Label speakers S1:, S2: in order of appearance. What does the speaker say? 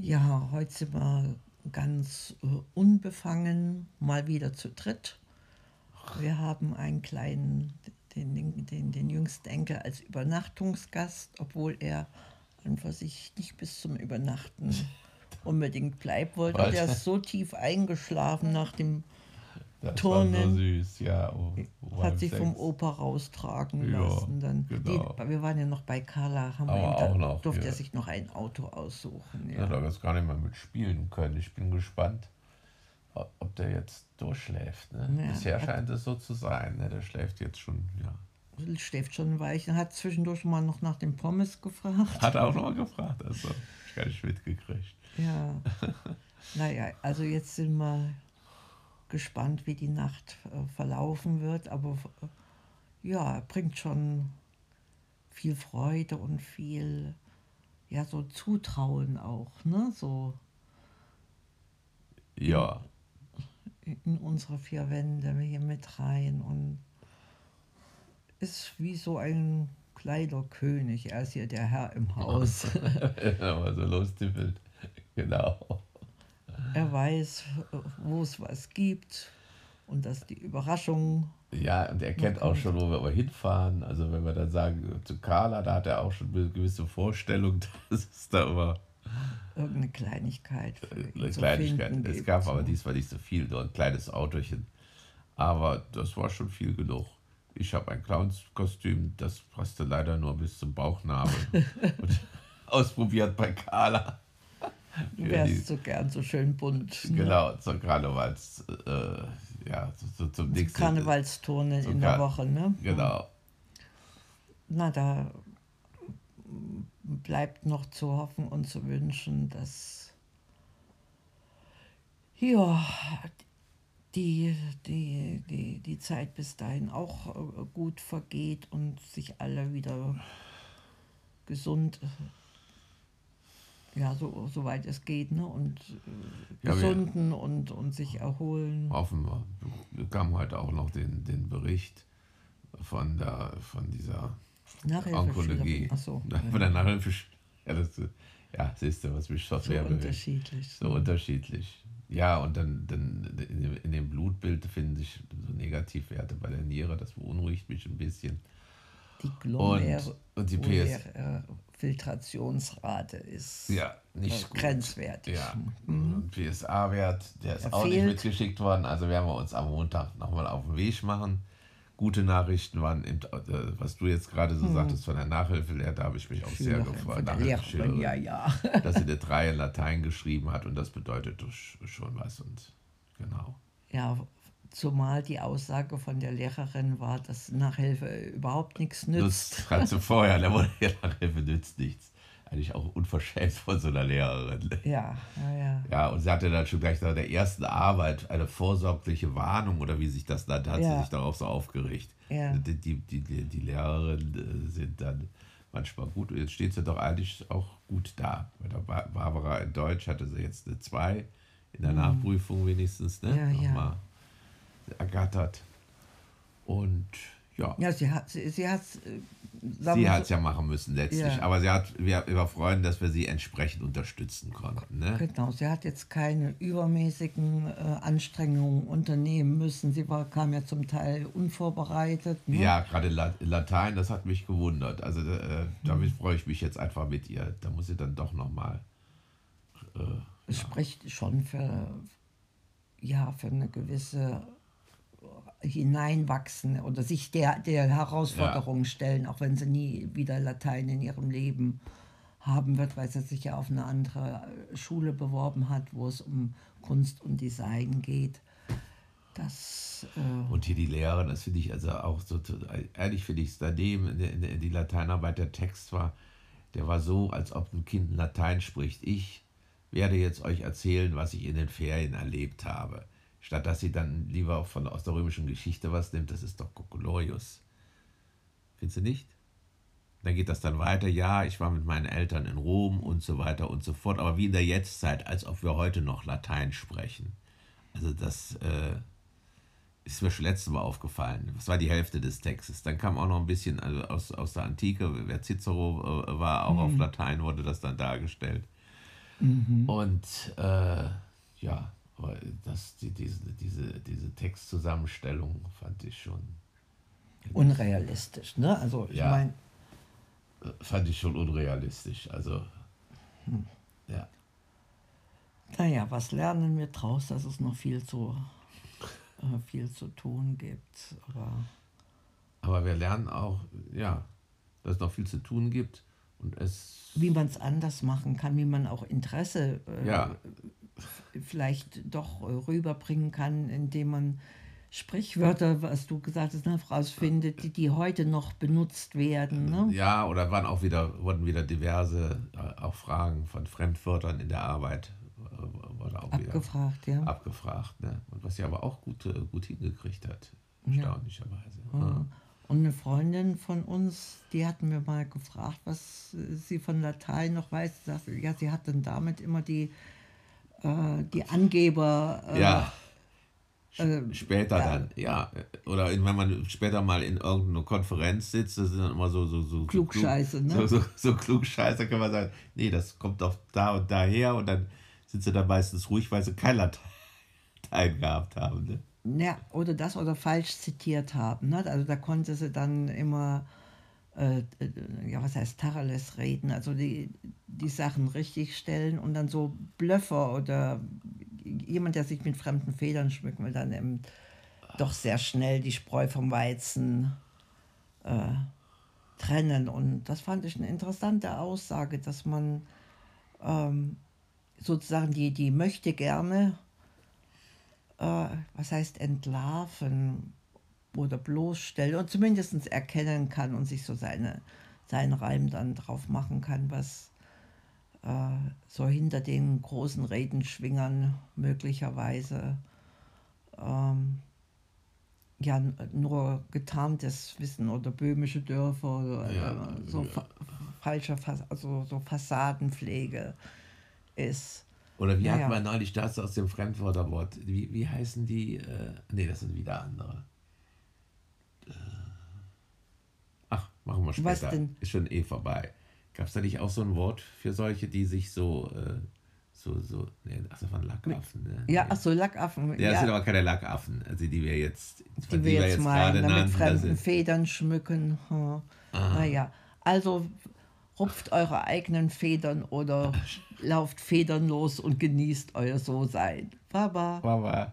S1: Ja, heute sind wir ganz äh, unbefangen, mal wieder zu dritt. Wir haben einen kleinen, den, den, den, den jüngsten Enkel als Übernachtungsgast, obwohl er an für sich nicht bis zum Übernachten unbedingt bleiben wollte. Der ist so tief eingeschlafen nach dem
S2: Das
S1: Turnen.
S2: so ja. Oh, oh,
S1: hat sich vom. Opa raustragen
S2: Ja,
S1: lassen. Dann
S2: genau.
S1: die, wir waren ja noch bei Carla, haben
S2: Aber
S1: wir ihm, da durfte er sich noch ein Auto aussuchen.
S2: Ja,
S1: Ja.
S2: da jetzt gar nicht mehr mitspielen können. Ich bin gespannt, ob der jetzt durchschläft. Ne?
S1: Ja,
S2: Bisher
S1: hat-
S2: scheint es so zu sein. Ne? Der schläft jetzt schon, ja.
S1: schläft schon weich. Er hat zwischendurch mal noch nach dem Pommes gefragt.
S2: Hat er auch noch mal gefragt, also ich gar nicht mitgekriegt.
S1: Ja. naja, also jetzt sind wir gespannt, wie die Nacht äh, verlaufen wird. Aber äh, ja, er bringt schon viel Freude und viel, ja, so Zutrauen auch, ne? So
S2: Ja,
S1: in unsere vier Wände hier mit rein und ist wie so ein kleiner König. Er ist hier der Herr im Haus.
S2: aber so lostippelt. Genau.
S1: Er weiß, wo es was gibt und dass die Überraschung,
S2: Ja, und er kennt auch schon, wo wir aber hinfahren. Also wenn wir dann sagen, zu Carla, da hat er auch schon eine gewisse Vorstellung, dass es da immer
S1: irgendeine Kleinigkeit ihn
S2: eine Kleinigkeit. Es gab aber diesmal nicht so viel, nur ein kleines Autochen. Aber das war schon viel genug. Ich habe ein Clownskostüm, das passte leider nur bis zum Bauchnabel. und ausprobiert bei Carla.
S1: Du wärst
S2: die-
S1: so gern so schön bunt. Ne?
S2: Genau, zur Karnevals, äh, ja, so, so zum nächsten.
S1: Karnevalsturnen in der Woche, ne?
S2: Genau.
S1: Na, da bleibt noch zu hoffen und zu wünschen, dass ja, die, die, die, die Zeit bis dahin auch äh, gut vergeht und sich alle wieder gesund, ja, so, soweit es geht, ne? und äh,
S2: Ja,
S1: gesunden und, und sich erholen.
S2: Hoffen wir. Wir bekamen heute auch noch den, den Bericht von, der, von dieser Onkologie.
S1: Achso,
S2: Von der Nachhilfe. Ja, das, ja, siehst du, was mich so
S1: so
S2: sehr bewegt.
S1: unterschiedlich.
S2: So unterschiedlich. Ja, und dann, dann in, dem, in dem Blutbild finden sich so Negativwerte bei der Niere. Das beunruhigt mich ein bisschen.
S1: Die Glomer
S2: Und, und die PS.
S1: Filtrationsrate ist
S2: Ja, nicht
S1: grenzwertig.
S2: Ja, und PSA-Wert, der ist
S1: Der
S2: auch nicht
S1: fehlt.
S2: mitgeschickt worden. Also werden wir uns am Montag nochmal auf den Weg machen. Gute Nachrichten waren, eben, äh, was du jetzt gerade so sagtest von der Nachhilfelehrer, da habe ich mich auch sehr
S1: Schülerin
S2: gefreut.
S1: von der Lehrerin,
S2: Nachhilfeschülerin,
S1: ja, ja.
S2: Dass sie eine 3 in Latein geschrieben hat und das bedeutet schon was. Und genau.
S1: Ja, zumal die Aussage von der Lehrerin war, dass Nachhilfe überhaupt nichts nützt.
S2: Das hat sie vorher, der wurde ja Nachhilfe nützt nichts. Eigentlich auch unverschämt von so einer Lehrerin.
S1: Ja, ja, ja.
S2: Ja, und sie hatte dann schon gleich nach der ersten Arbeit eine vorsorgliche Warnung oder wie sich das nannte, hat sie
S1: Ja.
S2: sich darauf so aufgeregt.
S1: Ja.
S2: Die, die, die, die, Lehrerinnen äh, sind dann manchmal gut. Jetzt steht sie doch eigentlich auch gut da. Bei der Bar- Barbara in Deutsch hatte sie jetzt eine 2 in der Nachprüfung wenigstens, ne?
S1: Mhm. Ja, ja.
S2: Ergattert. Und ja,
S1: Ja, sie hat sie, sie hat äh,
S2: sie
S1: wir
S2: hat es
S1: so-
S2: ja machen müssen letztlich.
S1: Ja.
S2: Aber sie hat, wir, wir freuen, dass wir sie entsprechend unterstützen konnten. Ne?
S1: Genau, sie hat jetzt keine übermäßigen äh, Anstrengungen unternehmen müssen. Sie war, kam ja zum Teil unvorbereitet. Ne?
S2: Ja, gerade La Latein, das hat mich gewundert. Also äh, damit freue ich mich jetzt einfach mit ihr. Da muss sie dann doch nochmal.
S1: Es spricht schon für, ja, für eine gewisse Hineinwachsen oder sich der, der Herausforderung stellen, auch wenn sie nie wieder Latein in ihrem Leben haben wird, weil sie sich ja auf eine andere Schule beworben hat, wo es um Kunst und Design geht. Das, äh,
S2: Und hier die Lehrerin, das finde ich also auch so, ehrlich finde ich es daneben, in in der, die Lateinarbeit, der Text war, der war so, als ob ein Kind Latein spricht. Ich werde jetzt euch erzählen, was ich in den Ferien erlebt habe. Statt dass sie dann lieber von, aus der römischen Geschichte was nimmt, das ist doch Kokolorius. Findest du nicht? Dann geht das dann weiter, ja, ich war mit meinen Eltern in Rom und so weiter und so fort, aber wie in der Jetztzeit, als ob wir heute noch Latein sprechen. Also das äh, ist mir schon letztes Mal aufgefallen. Das war die Hälfte des Textes. Dann kam auch noch ein bisschen also aus, aus der Antike, wer Cicero äh, war, auch auf Latein wurde das dann dargestellt. Und äh, ja, aber das, die, diese, diese, diese Textzusammenstellung fand ich schon,
S1: Unrealistisch, ne? Also ich
S2: Ja.
S1: meine,
S2: fand ich schon unrealistisch. Also,
S1: Hm.
S2: ja.
S1: naja, was lernen wir draus, dass es noch viel zu, äh, viel zu tun gibt. Aber
S2: Aber wir lernen auch, ja, dass es noch viel zu tun gibt und es,
S1: wie man es anders machen kann, wie man auch Interesse äh,
S2: ja,
S1: vielleicht doch rüberbringen kann, indem man Sprichwörter, was du gesagt hast, ne, rausfindet, die, die heute noch benutzt werden. Ne?
S2: ja, oder waren auch wieder, wurden wieder diverse äh, auch Fragen von Fremdwörtern in der Arbeit äh, wurde auch wieder
S1: Abgefragt, ja.
S2: abgefragt. Ne? Und was sie aber auch gut, äh, gut hingekriegt hat, erstaunlicherweise.
S1: Ja. Und eine Freundin von uns, die hatten wir mal gefragt, was sie von Latein noch weiß. Sie sagte, ja, sie hat dann damit immer die, äh, die Angeber. Äh,
S2: Ja.
S1: äh,
S2: Später dann, ja. Oder wenn man später mal in irgendeiner Konferenz sitzt, das sind dann immer so, so, so, so
S1: Klugscheiße, ne?
S2: So, so, so Klugscheiße kann man sagen, nee, das kommt doch da und daher und dann sind sie da meistens ruhig, weil sie kein Latein gehabt haben. Ne?
S1: Ja, oder das oder falsch zitiert haben. Ne? Also da konnte sie dann immer, äh, äh, ja, was heißt Tacheles reden, also die, die Sachen richtig stellen und dann so Blöffer oder jemand, der sich mit fremden Federn schmücken will, dann eben doch sehr schnell die Spreu vom Weizen äh, trennen. Und das fand ich eine interessante Aussage, dass man ähm, sozusagen die, die möchte gerne äh, was heißt entlarven oder bloßstellen und zumindest erkennen kann und sich so seine, seinen Reim dann drauf machen kann, was äh, so hinter den großen Redenschwingern möglicherweise ähm, ja nur getarntes Wissen oder böhmische Dörfer oder
S2: Ja,
S1: äh, so
S2: ja.
S1: fa falsche Fas also so Fassadenpflege ist.
S2: Oder wie
S1: Ja,
S2: hat
S1: ja.
S2: man neulich das aus dem Fremdwörterwort? Wie, wie heißen die? Äh, nee, das sind wieder andere. Äh, Ach, machen wir
S1: Was
S2: später.
S1: denn?
S2: Ist schon eh vorbei. Gab es da nicht auch so ein Wort für solche, die sich so, äh, so, so, nee, ach, das waren Lackaffen, ne?
S1: Ja, ach so, Lackaffen.
S2: Ja, das sind aber keine Lackaffen, also die wir jetzt,
S1: die wir jetzt mal
S2: gerade
S1: mit
S2: nannten. das
S1: fremden Federn schmücken. Hm. Naja, also rupft eure eigenen Federn oder lauft federnlos und genießt euer So-Sein. Baba.
S2: Baba.